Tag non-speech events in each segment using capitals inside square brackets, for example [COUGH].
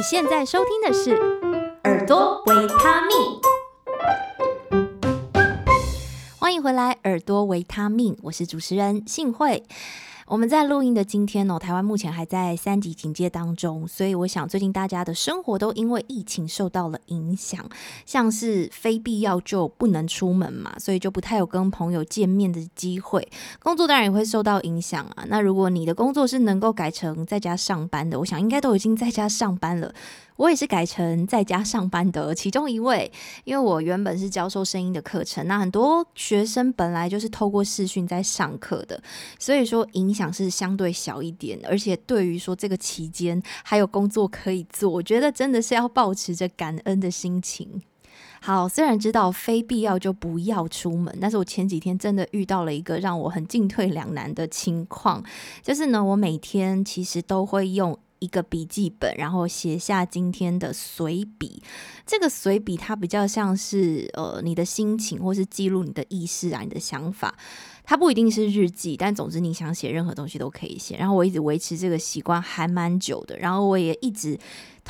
你现在收听的是耳朵维他命，欢迎回来，耳朵维他命，我是主持人幸慧。我们在录音的今天呢，台湾目前还在三级警戒当中，所以我想最近大家的生活都因为疫情受到了影响，像是非必要就不能出门嘛，所以就不太有跟朋友见面的机会，工作当然也会受到影响啊。那如果你的工作是能够改成在家上班的，我想应该都已经在家上班了。我也是改成在家上班的其中一位，因为我原本是教授声音的课程，那很多学生本来就是透过视讯在上课的，所以说影响是相对小一点，而且对于说这个期间还有工作可以做，我觉得真的是要保持着感恩的心情。好，虽然知道非必要就不要出门，但是我前几天真的遇到了一个让我很进退两难的情况，就是呢，我每天其实都会用。一个笔记本，然后写下今天的随笔。这个随笔它比较像是呃你的心情，或是记录你的意识啊，你的想法。它不一定是日记，但总之你想写任何东西都可以写。然后我一直维持这个习惯还蛮久的，然后我也一直。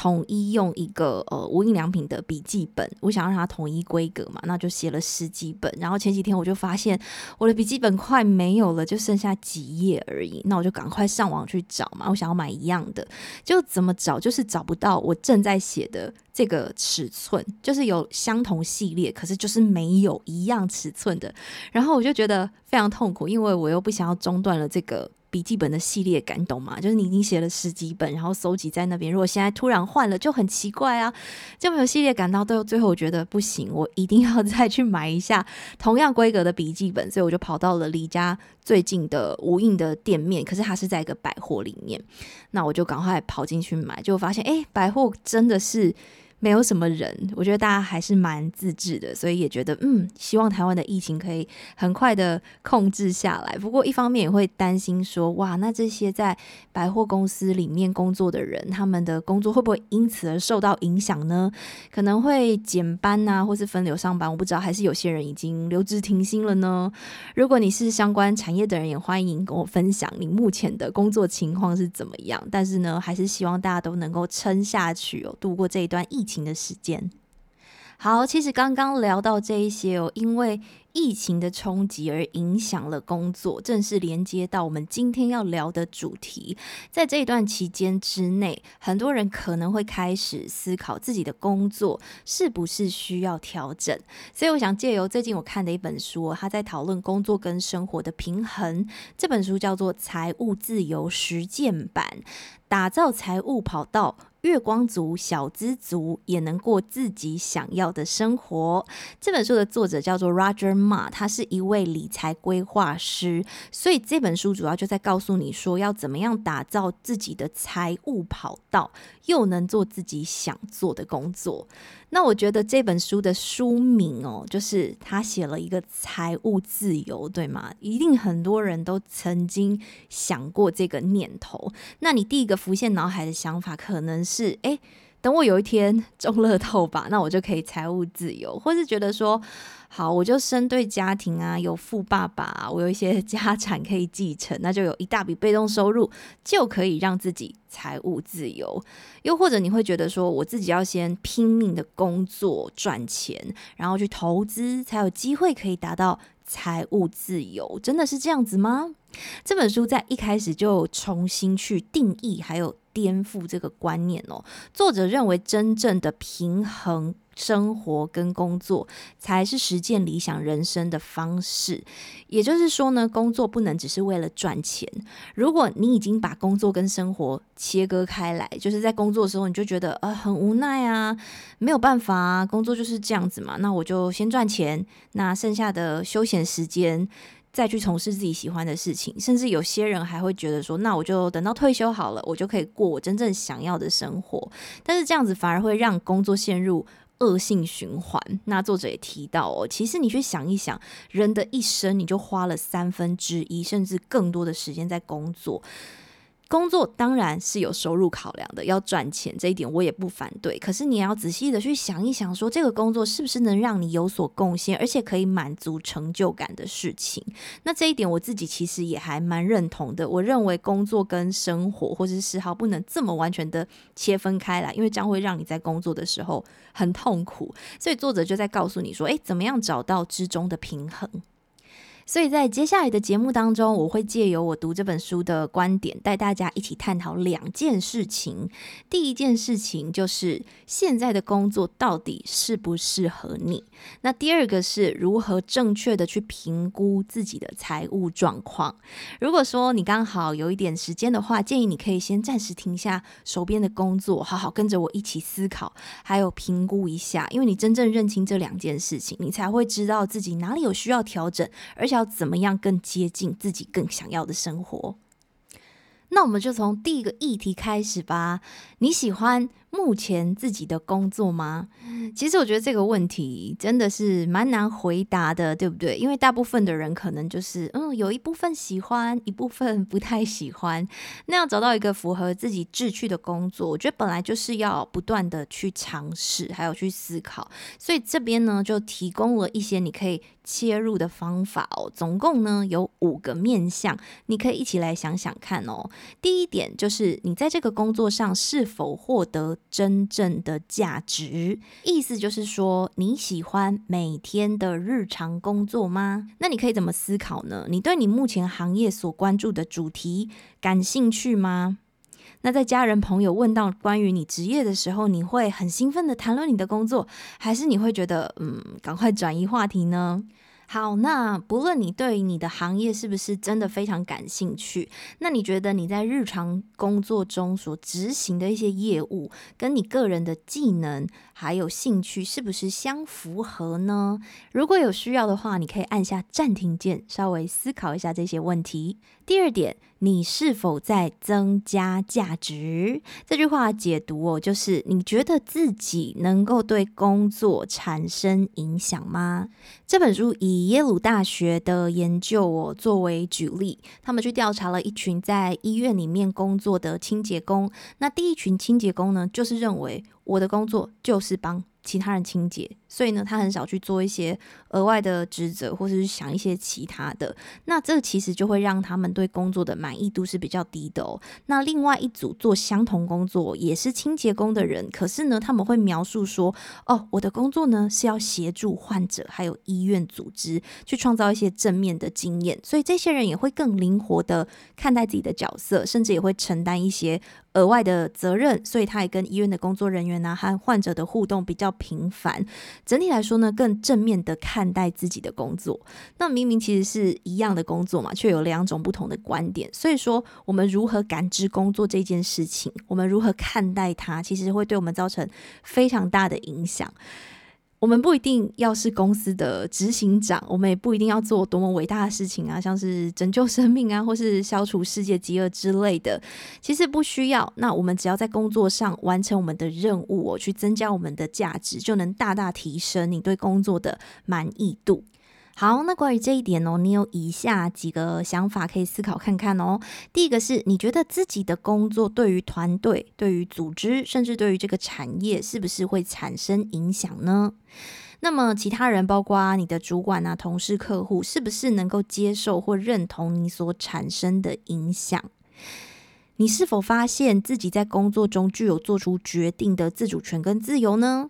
统一用一个呃无印良品的笔记本，我想让它统一规格嘛，那就写了十几本。然后前几天我就发现我的笔记本快没有了，就剩下几页而已。那我就赶快上网去找嘛，我想要买一样的，就怎么找就是找不到我正在写的这个尺寸，就是有相同系列，可是就是没有一样尺寸的。然后我就觉得非常痛苦，因为我又不想要中断了这个。笔记本的系列感，懂吗？就是你已经写了十几本，然后搜集在那边，如果现在突然换了，就很奇怪啊，就没有系列感。到最后，最后我觉得不行，我一定要再去买一下 [LAUGHS] 同样规格的笔记本，所以我就跑到了离家最近的无印的店面，可是它是在一个百货里面，那我就赶快跑进去买，就发现，哎，百货真的是。没有什么人，我觉得大家还是蛮自制的，所以也觉得嗯，希望台湾的疫情可以很快的控制下来。不过一方面也会担心说，哇，那这些在百货公司里面工作的人，他们的工作会不会因此而受到影响呢？可能会减班啊，或是分流上班，我不知道，还是有些人已经留职停薪了呢？如果你是相关产业的人，也欢迎跟我分享你目前的工作情况是怎么样。但是呢，还是希望大家都能够撑下去哦，度过这一段疫情的时间，好，其实刚刚聊到这一些哦，因为疫情的冲击而影响了工作，正是连接到我们今天要聊的主题。在这一段期间之内，很多人可能会开始思考自己的工作是不是需要调整。所以，我想借由最近我看的一本书，他在讨论工作跟生活的平衡。这本书叫做《财务自由实践版》，打造财务跑道。月光族、小资族也能过自己想要的生活。这本书的作者叫做 Roger Ma，他是一位理财规划师，所以这本书主要就在告诉你说，要怎么样打造自己的财务跑道，又能做自己想做的工作。那我觉得这本书的书名哦，就是他写了一个财务自由，对吗？一定很多人都曾经想过这个念头。那你第一个浮现脑海的想法，可能是，诶，等我有一天中乐透吧，那我就可以财务自由，或是觉得说，好，我就生对家庭啊，有富爸爸，我有一些 [LAUGHS] 家产可以继承，那就有一大笔被动收入，就可以让自己。财务自由，又或者你会觉得说，我自己要先拼命的工作赚钱，然后去投资，才有机会可以达到财务自由，真的是这样子吗？这本书在一开始就重新去定义，还有颠覆这个观念哦。作者认为，真正的平衡。生活跟工作才是实践理想人生的方式。也就是说呢，工作不能只是为了赚钱。如果你已经把工作跟生活切割开来，就是在工作的时候你就觉得呃很无奈啊，没有办法啊，工作就是这样子嘛。那我就先赚钱，那剩下的休闲时间再去从事自己喜欢的事情。甚至有些人还会觉得说，那我就等到退休好了，我就可以过我真正想要的生活。但是这样子反而会让工作陷入。恶性循环。那作者也提到哦，其实你去想一想，人的一生你就花了三分之一甚至更多的时间在工作，工作当然是有收入考量的，要赚钱这一点我也不反对。可是你要仔细的去想一想，说这个工作是不是能让你有所贡献，而且可以满足成就感的事情。那这一点我自己其实也还蛮认同的。我认为工作跟生活或者是嗜好不能这么完全的切分开来，因为这样会让你在工作的时候很痛苦。所以作者就在告诉你说，诶，怎么样找到之中的平衡？所以在接下来的节目当中，我会借由我读这本书的观点，带大家一起探讨两件事情。第一件事情就是现在的工作到底适不适合你？那第二个是如何正确的去评估自己的财务状况。如果说你刚好有一点时间的话，建议你可以先暂时停下手边的工作，好好跟着我一起思考，还有评估一下。因为你真正认清这两件事情，你才会知道自己哪里有需要调整，而且要怎么样更接近自己更想要的生活？那我们就从第一个议题开始吧。你喜欢目前自己的工作吗？其实我觉得这个问题真的是蛮难回答的，对不对？因为大部分的人可能就是嗯，有一部分喜欢，一部分不太喜欢。那要找到一个符合自己志趣的工作，我觉得本来就是要不断的去尝试，还有去思考。所以这边呢，就提供了一些你可以切入的方法哦。总共呢有五个面向，你可以一起来想想看哦。第一点就是你在这个工作上是否获得真正的价值，意思就是说，你喜欢每天的日常工作吗？那你可以怎么思考呢？你对你目前行业所关注的主题感兴趣吗？那在家人朋友问到关于你职业的时候，你会很兴奋地谈论你的工作，还是你会觉得嗯，赶快转移话题呢？好，那不论你对你的行业是不是真的非常感兴趣，那你觉得你在日常工作中所执行的一些业务，跟你个人的技能还有兴趣是不是相符合呢？如果有需要的话，你可以按下暂停键，稍微思考一下这些问题。第二点。你是否在增加价值？这句话解读哦，就是你觉得自己能够对工作产生影响吗？这本书以耶鲁大学的研究哦作为举例，他们去调查了一群在医院里面工作的清洁工。那第一群清洁工呢，就是认为我的工作就是帮其他人清洁，所以呢，他很少去做一些额外的职责，或者是想一些其他的。那这其实就会让他们对工作的满意度是比较低的哦。那另外一组做相同工作也是清洁工的人，可是呢，他们会描述说：“哦，我的工作呢是要协助患者还有医院组织去创造一些正面的经验。”所以这些人也会更灵活的看待自己的角色，甚至也会承担一些额外的责任。所以他也跟医院的工作人员呢、和患者的互动比较频繁，整体来说呢，更正面的看待自己的工作。那明明其实是一样的工作嘛，却有两种不同的观点。所以说，我们如何感知工作这件事情，我们如何看待它，其实会对我们造成非常大的影响。我们不一定要是公司的执行长，我们也不一定要做多么伟大的事情啊，像是拯救生命啊，或是消除世界饥饿之类的。其实不需要。那我们只要在工作上完成我们的任务，哦，去增加我们的价值，就能大大提升你对工作的满意度。好，那关于这一点哦，你有以下几个想法可以思考看看哦。第一个是，你觉得自己的工作对于团队、对于组织，甚至对于这个产业，是不是会产生影响呢？那么，其他人，包括你的主管啊、同事、客户，是不是能够接受或认同你所产生的影响？你是否发现自己在工作中具有做出决定的自主权跟自由呢？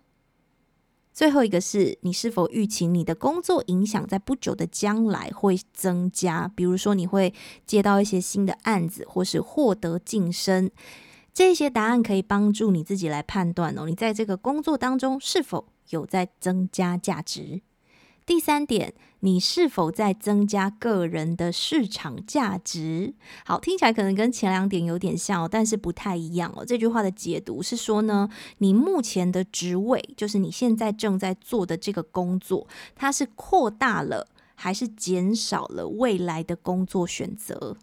最后一个是你是否预期你的工作影响在不久的将来会增加？比如说你会接到一些新的案子，或是获得晋升，这些答案可以帮助你自己来判断哦，你在这个工作当中是否有在增加价值。第三点，你是否在增加个人的市场价值？好，听起来可能跟前两点有点像哦，但是不太一样哦。这句话的解读是说呢，你目前的职位，就是你现在正在做的这个工作，它是扩大了还是减少了未来的工作选择？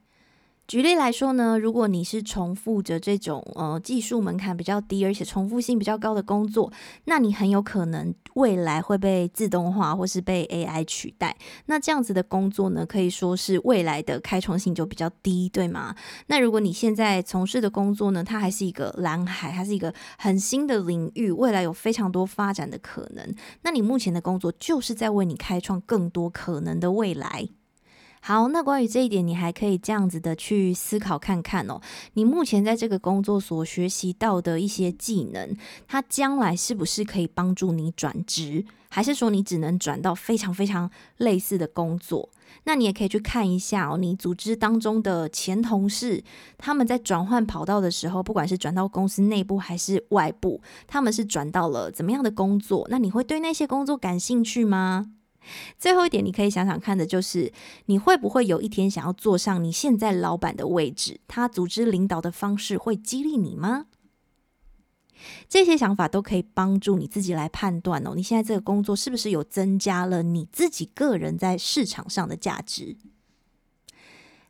举例来说呢，如果你是重复着这种呃技术门槛比较低，而且重复性比较高的工作，那你很有可能未来会被自动化或是被 AI 取代。那这样子的工作呢，可以说是未来的开创性就比较低，对吗？那如果你现在从事的工作呢，它还是一个蓝海，它是一个很新的领域，未来有非常多发展的可能。那你目前的工作就是在为你开创更多可能的未来。好，那关于这一点，你还可以这样子的去思考看看哦。你目前在这个工作所学习到的一些技能，它将来是不是可以帮助你转职，还是说你只能转到非常非常类似的工作？那你也可以去看一下哦，你组织当中的前同事，他们在转换跑道的时候，不管是转到公司内部还是外部，他们是转到了怎么样的工作？那你会对那些工作感兴趣吗？最后一点，你可以想想看的就是，你会不会有一天想要坐上你现在老板的位置？他组织领导的方式会激励你吗？这些想法都可以帮助你自己来判断哦，你现在这个工作是不是有增加了你自己个人在市场上的价值？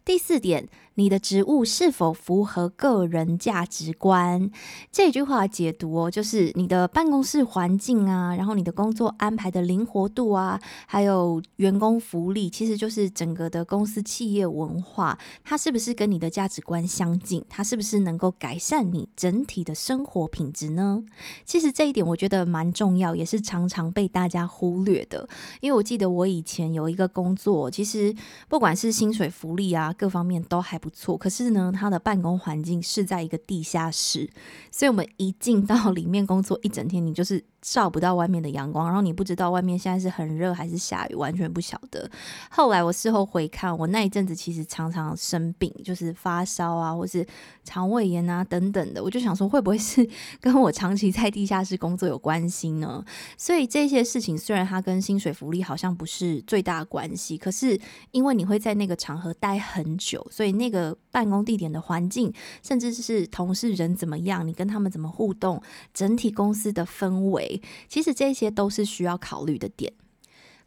第四点。你的职务是否符合个人价值观？这句话解读哦，就是你的办公室环境啊，然后你的工作安排的灵活度啊，还有员工福利，其实就是整个的公司企业文化，它是不是跟你的价值观相近？它是不是能够改善你整体的生活品质呢？其实这一点我觉得蛮重要，也是常常被大家忽略的。因为我记得我以前有一个工作，其实不管是薪水、福利啊，各方面都还不不错，可是呢，他的办公环境是在一个地下室，所以我们一进到里面工作一整天，你就是。照不到外面的阳光，然后你不知道外面现在是很热还是下雨，完全不晓得。后来我事后回看，我那一阵子其实常常生病，就是发烧啊，或是肠胃炎啊等等的。我就想说，会不会是 [LAUGHS] 跟我长期在地下室工作有关系呢？所以这些事情虽然它跟薪水福利好像不是最大关系，可是因为你会在那个场合待很久，所以那个办公地点的环境，甚至是同事人怎么样，你跟他们怎么互动，整体公司的氛围。其实这些都是需要考虑的点。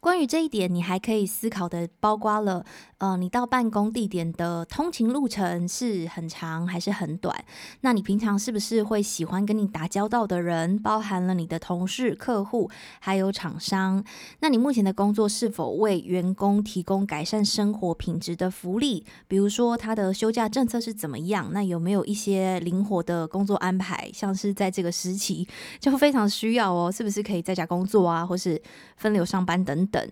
关于这一点，你还可以思考的，包括了，呃，你到办公地点的通勤路程是很长还是很短？那你平常是不是会喜欢跟你打交道的人，包含了你的同事、客户，还有厂商？那你目前的工作是否为员工提供改善生活品质的福利？比如说他的休假政策是怎么样？那有没有一些灵活的工作安排？像是在这个时期就非常需要哦，是不是可以在家工作啊，或是分流上班等等？等，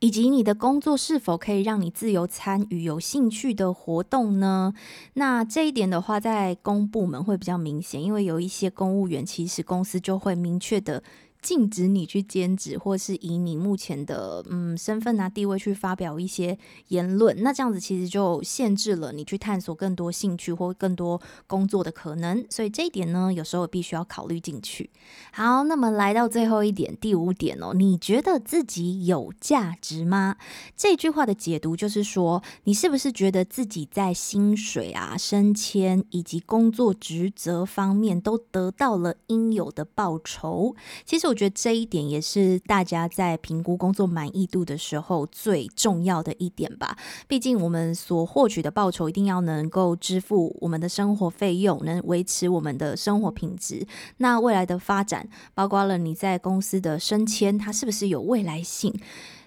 以及你的工作是否可以让你自由参与有兴趣的活动呢？那这一点的话，在公部门会比较明显，因为有一些公务员，其实公司就会明确的。禁止你去兼职，或是以你目前的嗯身份啊地位去发表一些言论，那这样子其实就限制了你去探索更多兴趣或更多工作的可能。所以这一点呢，有时候必须要考虑进去。好，那么来到最后一点，第五点哦，你觉得自己有价值吗？这句话的解读就是说，你是不是觉得自己在薪水啊、升迁以及工作职责方面都得到了应有的报酬？其实我。觉得这一点也是大家在评估工作满意度的时候最重要的一点吧。毕竟我们所获取的报酬一定要能够支付我们的生活费用，能维持我们的生活品质。那未来的发展，包括了你在公司的升迁，它是不是有未来性？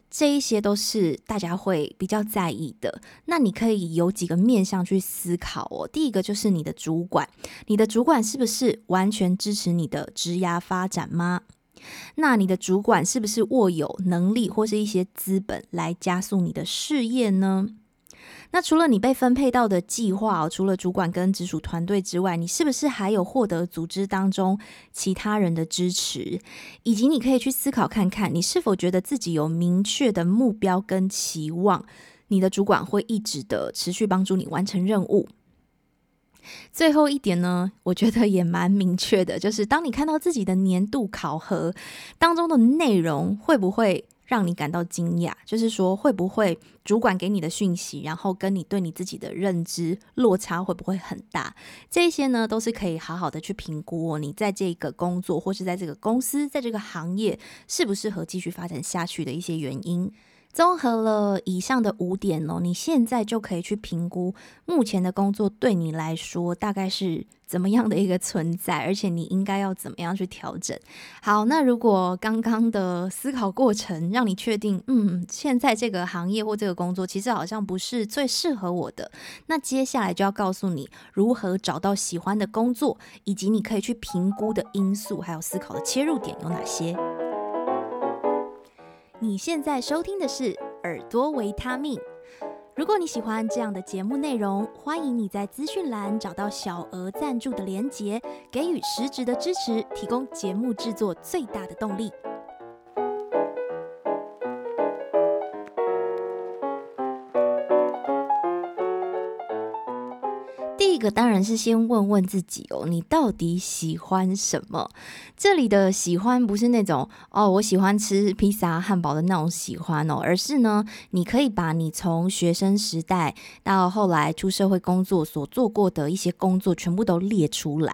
这一些都是大家会比较在意的。那你可以有几个面向去思考哦。第一个就是你的主管，你的主管是不是完全支持你的职涯发展吗？那你的主管是不是握有能力或是一些资本来加速你的事业呢？那除了你被分配到的计划，除了主管跟直属团队之外，你是不是还有获得组织当中其他人的支持？以及你可以去思考看看，你是否觉得自己有明确的目标跟期望，你的主管会一直的持续帮助你完成任务。最后一点呢，我觉得也蛮明确的，就是当你看到自己的年度考核当中的内容，会不会让你感到惊讶？就是说，会不会主管给你的讯息，然后跟你对你自己的认知落差会不会很大？这些呢，都是可以好好的去评估你在这个工作或是在这个公司，在这个行业适不适合继续发展下去的一些原因。综合了以上的五点哦，你现在就可以去评估目前的工作对你来说大概是怎么样的一个存在，而且你应该要怎么样去调整。好，那如果刚刚的思考过程让你确定，嗯，现在这个行业或这个工作其实好像不是最适合我的，那接下来就要告诉你如何找到喜欢的工作，以及你可以去评估的因素，还有思考的切入点有哪些。你现在收听的是耳朵维他命。如果你喜欢这样的节目内容，欢迎你在资讯栏找到小额赞助的连结，给予实质的支持，提供节目制作最大的动力。个当然是先问问自己哦，你到底喜欢什么？这里的喜欢不是那种哦，我喜欢吃披萨、汉堡的那种喜欢哦，而是呢，你可以把你从学生时代到后来出社会工作所做过的一些工作全部都列出来，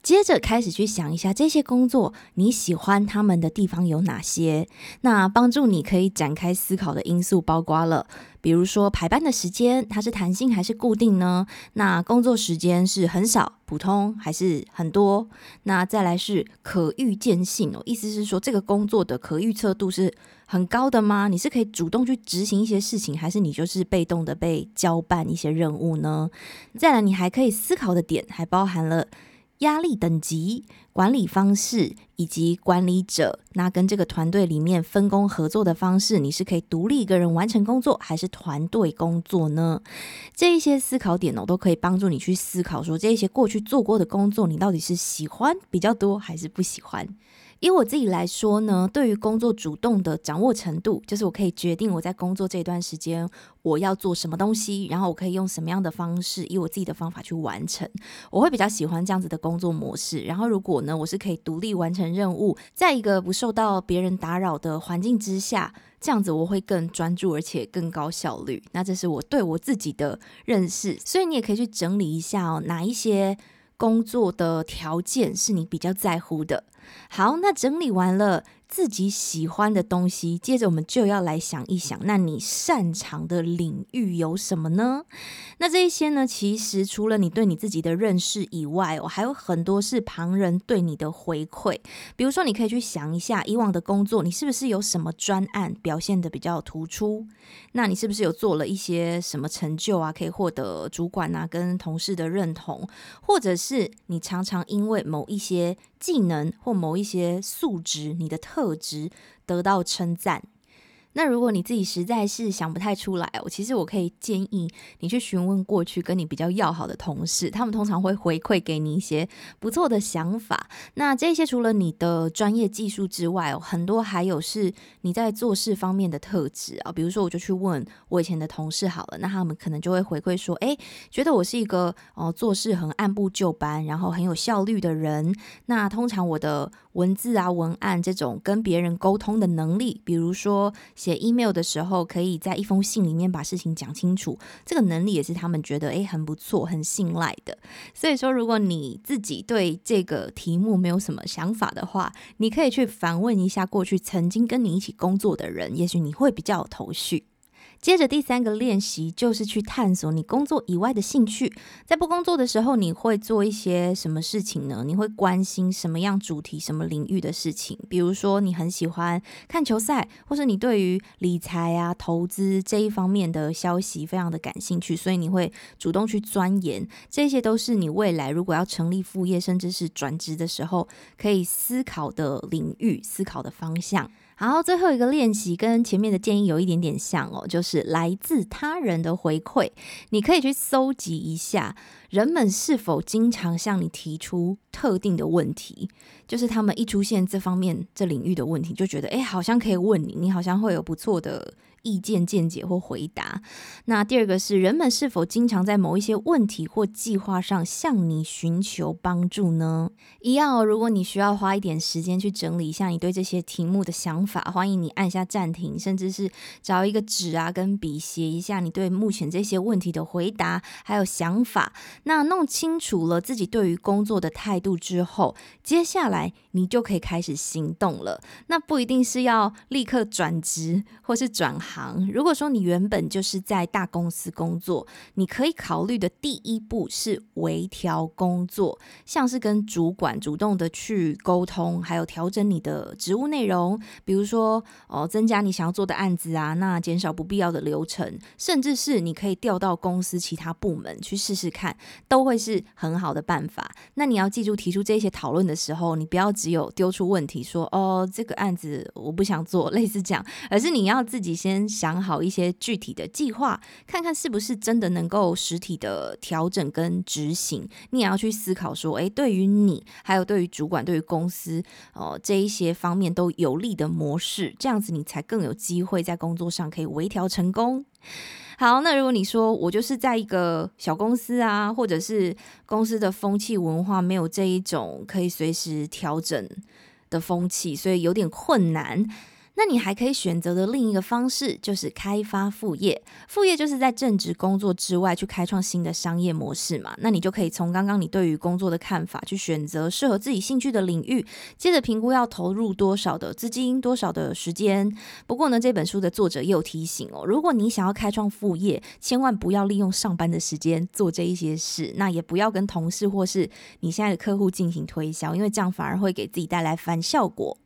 接着开始去想一下这些工作你喜欢他们的地方有哪些。那帮助你可以展开思考的因素包括了。比如说排班的时间，它是弹性还是固定呢？那工作时间是很少、普通还是很多？那再来是可预见性哦，意思是说这个工作的可预测度是很高的吗？你是可以主动去执行一些事情，还是你就是被动的被交办一些任务呢？再来，你还可以思考的点还包含了。压力等级、管理方式以及管理者，那跟这个团队里面分工合作的方式，你是可以独立一个人完成工作，还是团队工作呢？这一些思考点呢，都可以帮助你去思考说，这一些过去做过的工作，你到底是喜欢比较多，还是不喜欢？以我自己来说呢，对于工作主动的掌握程度，就是我可以决定我在工作这段时间我要做什么东西，然后我可以用什么样的方式，以我自己的方法去完成。我会比较喜欢这样子的工作模式。然后如果呢，我是可以独立完成任务，在一个不受到别人打扰的环境之下，这样子我会更专注而且更高效率。那这是我对我自己的认识，所以你也可以去整理一下哦，哪一些工作的条件是你比较在乎的。好，那整理完了。自己喜欢的东西，接着我们就要来想一想，那你擅长的领域有什么呢？那这一些呢，其实除了你对你自己的认识以外，哦，还有很多是旁人对你的回馈。比如说，你可以去想一下，以往的工作，你是不是有什么专案表现得比较突出？那你是不是有做了一些什么成就啊，可以获得主管啊跟同事的认同？或者是你常常因为某一些技能或某一些素质，你的特特质得到称赞。那如果你自己实在是想不太出来，我其实我可以建议你去询问过去跟你比较要好的同事，他们通常会回馈给你一些不错的想法。那这些除了你的专业技术之外，很多还有是你在做事方面的特质啊。比如说，我就去问我以前的同事好了，那他们可能就会回馈说，诶，觉得我是一个哦做事很按部就班，然后很有效率的人。那通常我的文字啊、文案这种跟别人沟通的能力，比如说。写 email 的时候，可以在一封信里面把事情讲清楚，这个能力也是他们觉得诶很不错、很信赖的。所以说，如果你自己对这个题目没有什么想法的话，你可以去反问一下过去曾经跟你一起工作的人，也许你会比较有头绪。接着第三个练习就是去探索你工作以外的兴趣。在不工作的时候，你会做一些什么事情呢？你会关心什么样主题、什么领域的事情？比如说，你很喜欢看球赛，或是你对于理财啊、投资这一方面的消息非常的感兴趣，所以你会主动去钻研。这些都是你未来如果要成立副业，甚至是转职的时候，可以思考的领域、思考的方向。然后，最后一个练习跟前面的建议有一点点像哦，就是来自他人的回馈，你可以去搜集一下，人们是否经常向你提出特定的问题，就是他们一出现这方面这领域的问题，就觉得诶，好像可以问你，你好像会有不错的。意见见解或回答。那第二个是人们是否经常在某一些问题或计划上向你寻求帮助呢？一样哦，如果你需要花一点时间去整理一下你对这些题目的想法，欢迎你按下暂停，甚至是找一个纸啊跟笔写一下你对目前这些问题的回答还有想法。那弄清楚了自己对于工作的态度之后，接下来你就可以开始行动了。那不一定是要立刻转职或是转行。行。如果说你原本就是在大公司工作，你可以考虑的第一步是微调工作，像是跟主管主动的去沟通，还有调整你的职务内容，比如说哦，增加你想要做的案子啊，那减少不必要的流程，甚至是你可以调到公司其他部门去试试看，都会是很好的办法。那你要记住，提出这些讨论的时候，你不要只有丢出问题说哦，这个案子我不想做，[LAUGHS] 类似这样，而是你要自己先想好一些具体的计划，看看是不是真的能够实体的调整跟执行。你也要去思考说，诶，对于你，还有对于主管、对于公司，哦，这一些方面都有利的模式，这样子你才更有机会在工作上可以微调成功。好，那如果你说我就是在一个小公司啊，或者是公司的风气文化没有这一种可以随时调整的风气，所以有点困难。那你还可以选择的另一个方式就是开发副业。副业就是在正职工作之外去开创新的商业模式嘛。那你就可以从刚刚你对于工作的看法去选择适合自己兴趣的领域，接着评估要投入多少的资金、多少的时间。不过呢，这本书的作者也有提醒哦，如果你想要开创副业，千万不要利用上班的时间做这一些事，那也不要跟同事或是你现在的客户进行推销，因为这样反而会给自己带来反效果。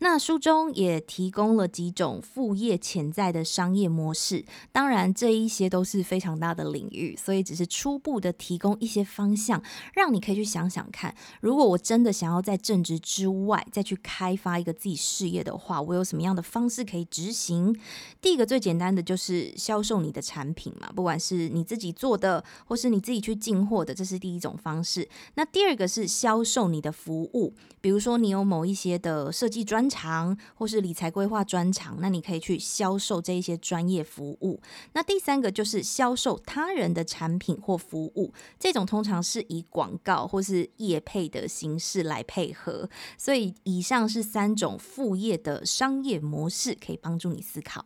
那书中也提供了几种副业潜在的商业模式，当然这一些都是非常大的领域，所以只是初步的提供一些方向，让你可以去想想看，如果我真的想要在正职之外再去开发一个自己事业的话，我有什么样的方式可以执行？第一个最简单的就是销售你的产品嘛，不管是你自己做的，或是你自己去进货的，这是第一种方式。那第二个是销售你的服务，比如说你有某一些的设计专长或是理财规划专长，那你可以去销售这一些专业服务。那第三个就是销售他人的产品或服务，这种通常是以广告或是业配的形式来配合。所以以上是三种副业的商业模式，可以帮助你思考。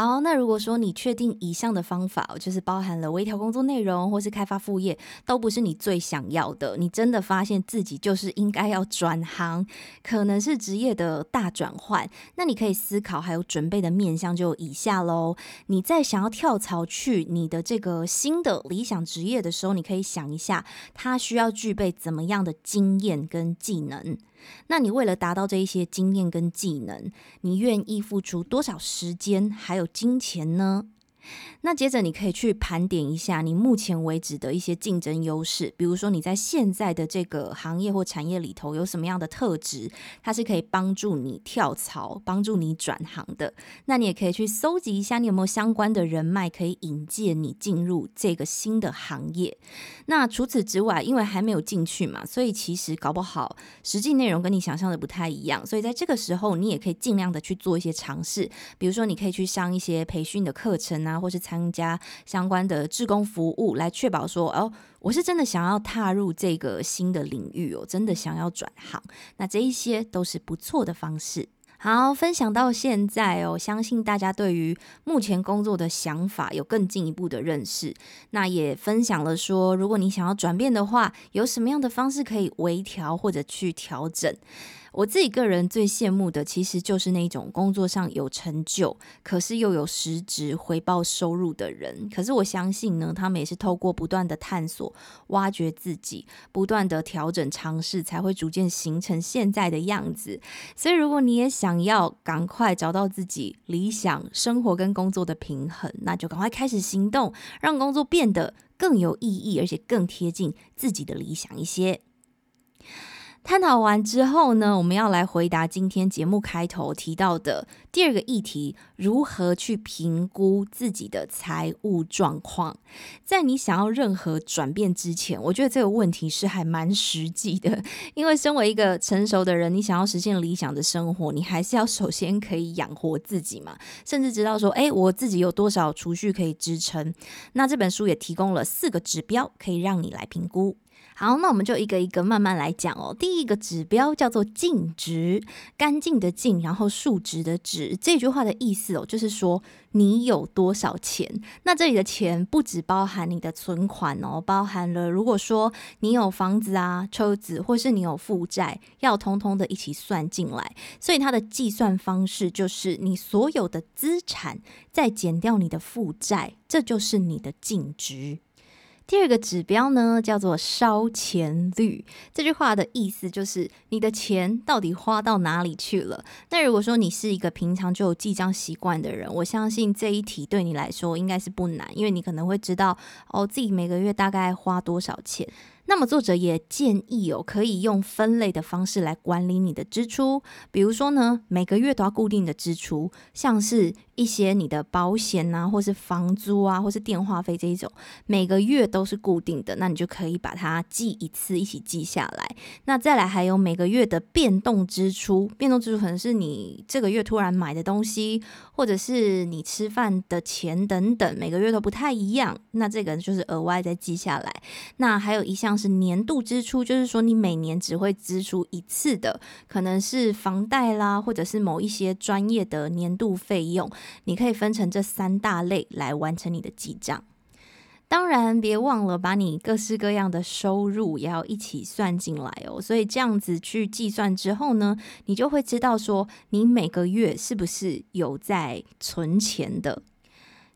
好，那如果说你确定以上的方法，就是包含了微调工作内容或是开发副业，都不是你最想要的，你真的发现自己就是应该要转行，可能是职业的大转换，那你可以思考还有准备的面向就以下喽。你在想要跳槽去你的这个新的理想职业的时候，你可以想一下，它需要具备怎么样的经验跟技能。那你为了达到这一些经验跟技能，你愿意付出多少时间还有金钱呢？那接着你可以去盘点一下你目前为止的一些竞争优势，比如说你在现在的这个行业或产业里头有什么样的特质，它是可以帮助你跳槽、帮助你转行的。那你也可以去搜集一下，你有没有相关的人脉可以引荐你进入这个新的行业。那除此之外，因为还没有进去嘛，所以其实搞不好实际内容跟你想象的不太一样。所以在这个时候，你也可以尽量的去做一些尝试，比如说你可以去上一些培训的课程啊，或是参加相关的志工服务，来确保说，哦，我是真的想要踏入这个新的领域哦，真的想要转行，那这一些都是不错的方式。好，分享到现在哦，相信大家对于目前工作的想法有更进一步的认识。那也分享了说，如果你想要转变的话，有什么样的方式可以微调或者去调整。我自己个人最羡慕的，其实就是那种工作上有成就，可是又有实质回报收入的人。可是我相信呢，他们也是透过不断的探索、挖掘自己，不断的调整、尝试，才会逐渐形成现在的样子。所以，如果你也想要赶快找到自己理想生活跟工作的平衡，那就赶快开始行动，让工作变得更有意义，而且更贴近自己的理想一些。探讨完之后呢，我们要来回答今天节目开头提到的第二个议题：如何去评估自己的财务状况？在你想要任何转变之前，我觉得这个问题是还蛮实际的。[LAUGHS] 因为身为一个成熟的人，你想要实现理想的生活，你还是要首先可以养活自己嘛，甚至知道说，诶，我自己有多少储蓄可以支撑。那这本书也提供了四个指标，可以让你来评估。好，那我们就一个一个慢慢来讲哦。第一个指标叫做净值，干净的净，然后数值的值。这句话的意思哦，就是说你有多少钱。那这里的钱不只包含你的存款哦，包含了如果说你有房子啊、车子，或是你有负债，要通通的一起算进来。所以它的计算方式就是你所有的资产再减掉你的负债，这就是你的净值。第二个指标呢，叫做烧钱率。这句话的意思就是你的钱到底花到哪里去了。那如果说你是一个平常就有记账习惯的人，我相信这一题对你来说应该是不难，因为你可能会知道哦，自己每个月大概花多少钱。那么作者也建议哦，可以用分类的方式来管理你的支出。比如说呢，每个月都要固定的支出，像是一些你的保险啊，或是房租啊，或是电话费这一种，每个月都是固定的，那你就可以把它记一次，一起记下来。那再来还有每个月的变动支出，变动支出可能是你这个月突然买的东西，或者是你吃饭的钱等等，每个月都不太一样，那这个就是额外再记下来。那还有一项。是年度支出，就是说你每年只会支出一次的，可能是房贷啦，或者是某一些专业的年度费用，你可以分成这三大类来完成你的记账。当然，别忘了把你各式各样的收入也要一起算进来哦。所以这样子去计算之后呢，你就会知道说你每个月是不是有在存钱的。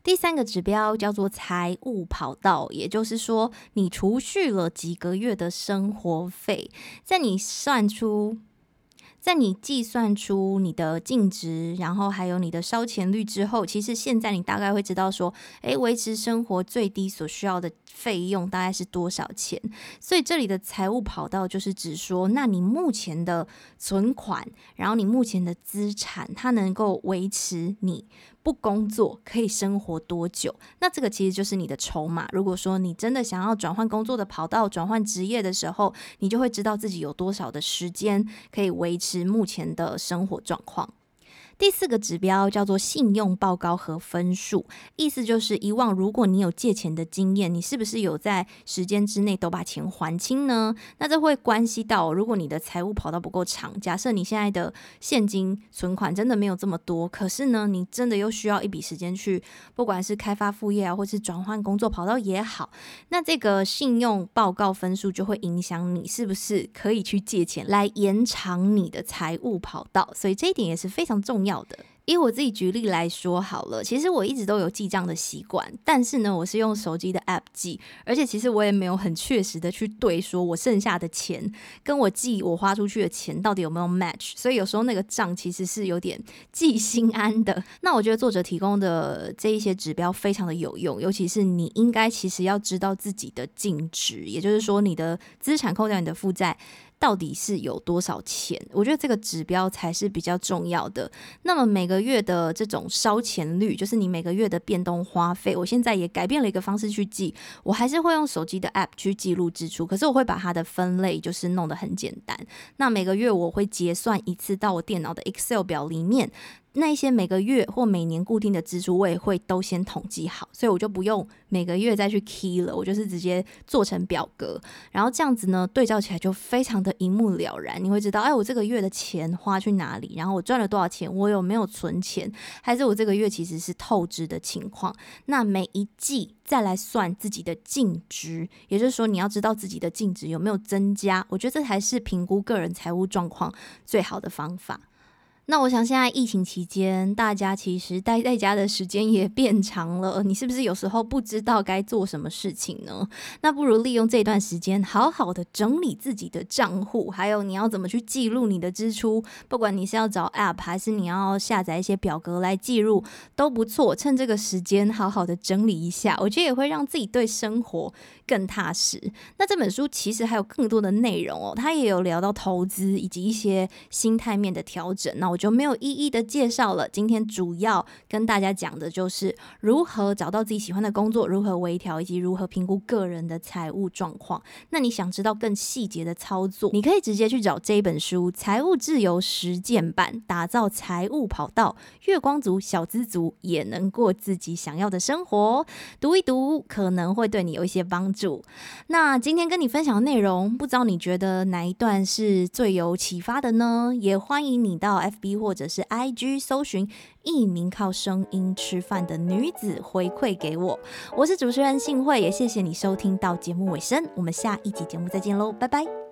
第三个指标叫做财务跑道，也就是说，你储蓄了几个月的生活费，在你算出。在你计算出你的净值，然后还有你的烧钱率之后，其实现在你大概会知道说，诶，维持生活最低所需要的费用大概是多少钱。所以这里的财务跑道就是指说，那你目前的存款，然后你目前的资产，它能够维持你不工作可以生活多久？那这个其实就是你的筹码。如果说你真的想要转换工作的跑道、转换职业的时候，你就会知道自己有多少的时间可以维持目前的生活状况。第四个指标叫做信用报告和分数，意思就是以往如果你有借钱的经验，你是不是有在时间之内都把钱还清呢？那这会关系到，如果你的财务跑道不够长，假设你现在的现金存款真的没有这么多，可是呢，你真的又需要一笔时间去，不管是开发副业啊，或是转换工作跑道也好，那这个信用报告分数就会影响你是不是可以去借钱来延长你的财务跑道，所以这一点也是非常重要。要的。以我自己举例来说好了，其实我一直都有记账的习惯，但是呢，我是用手机的 App 记，而且其实我也没有很确实的去对说我剩下的钱跟我记我花出去的钱到底有没有 match，所以有时候那个账其实是有点记心安的。那我觉得作者提供的这一些指标非常的有用，尤其是你应该其实要知道自己的净值，也就是说你的资产扣掉你的负债。到底是有多少钱？我觉得这个指标才是比较重要的。那么每个月的这种烧钱率，就是你每个月的变动花费，我现在也改变了一个方式去记，我还是会用手机的 App 去记录支出，可是我会把它的分类就是弄得很简单。那每个月我会结算一次到我电脑的 Excel 表里面。那一些每个月或每年固定的支出，我也会都先统计好，所以我就不用每个月再去 key 了，我就是直接做成表格，然后这样子呢，对照起来就非常的一目了然。你会知道，哎，我这个月的钱花去哪里，然后我赚了多少钱，我有没有存钱，还是我这个月其实是透支的情况。那每一季再来算自己的净值，也就是说，你要知道自己的净值有没有增加，我觉得这才是评估个人财务状况最好的方法。那我想，现在疫情期间，大家其实待在家的时间也变长了。你是不是有时候不知道该做什么事情呢？那不如利用这段时间，好好的整理自己的账户，还有你要怎么去记录你的支出。不管你是要找 App，还是你要下载一些表格来记录，都不错。趁这个时间，好好的整理一下，我觉得也会让自己对生活更踏实。那这本书其实还有更多的内容哦，它也有聊到投资以及一些心态面的调整。那我就没有一一的介绍了。今天主要跟大家讲的就是如何找到自己喜欢的工作，如何微调，以及如何评估个人的财务状况。那你想知道更细节的操作，你可以直接去找这本书《财务自由实践版》，打造财务跑道，月光族、小资族也能过自己想要的生活。读一读，可能会对你有一些帮助。那今天跟你分享的内容，不知道你觉得哪一段是最有启发的呢？也欢迎你到 F B 或者是 IG 搜寻一名靠声音吃饭的女子，回馈给我。我是主持人幸慧，也谢谢你收听到节目尾声，我们下一集节目再见喽，拜拜。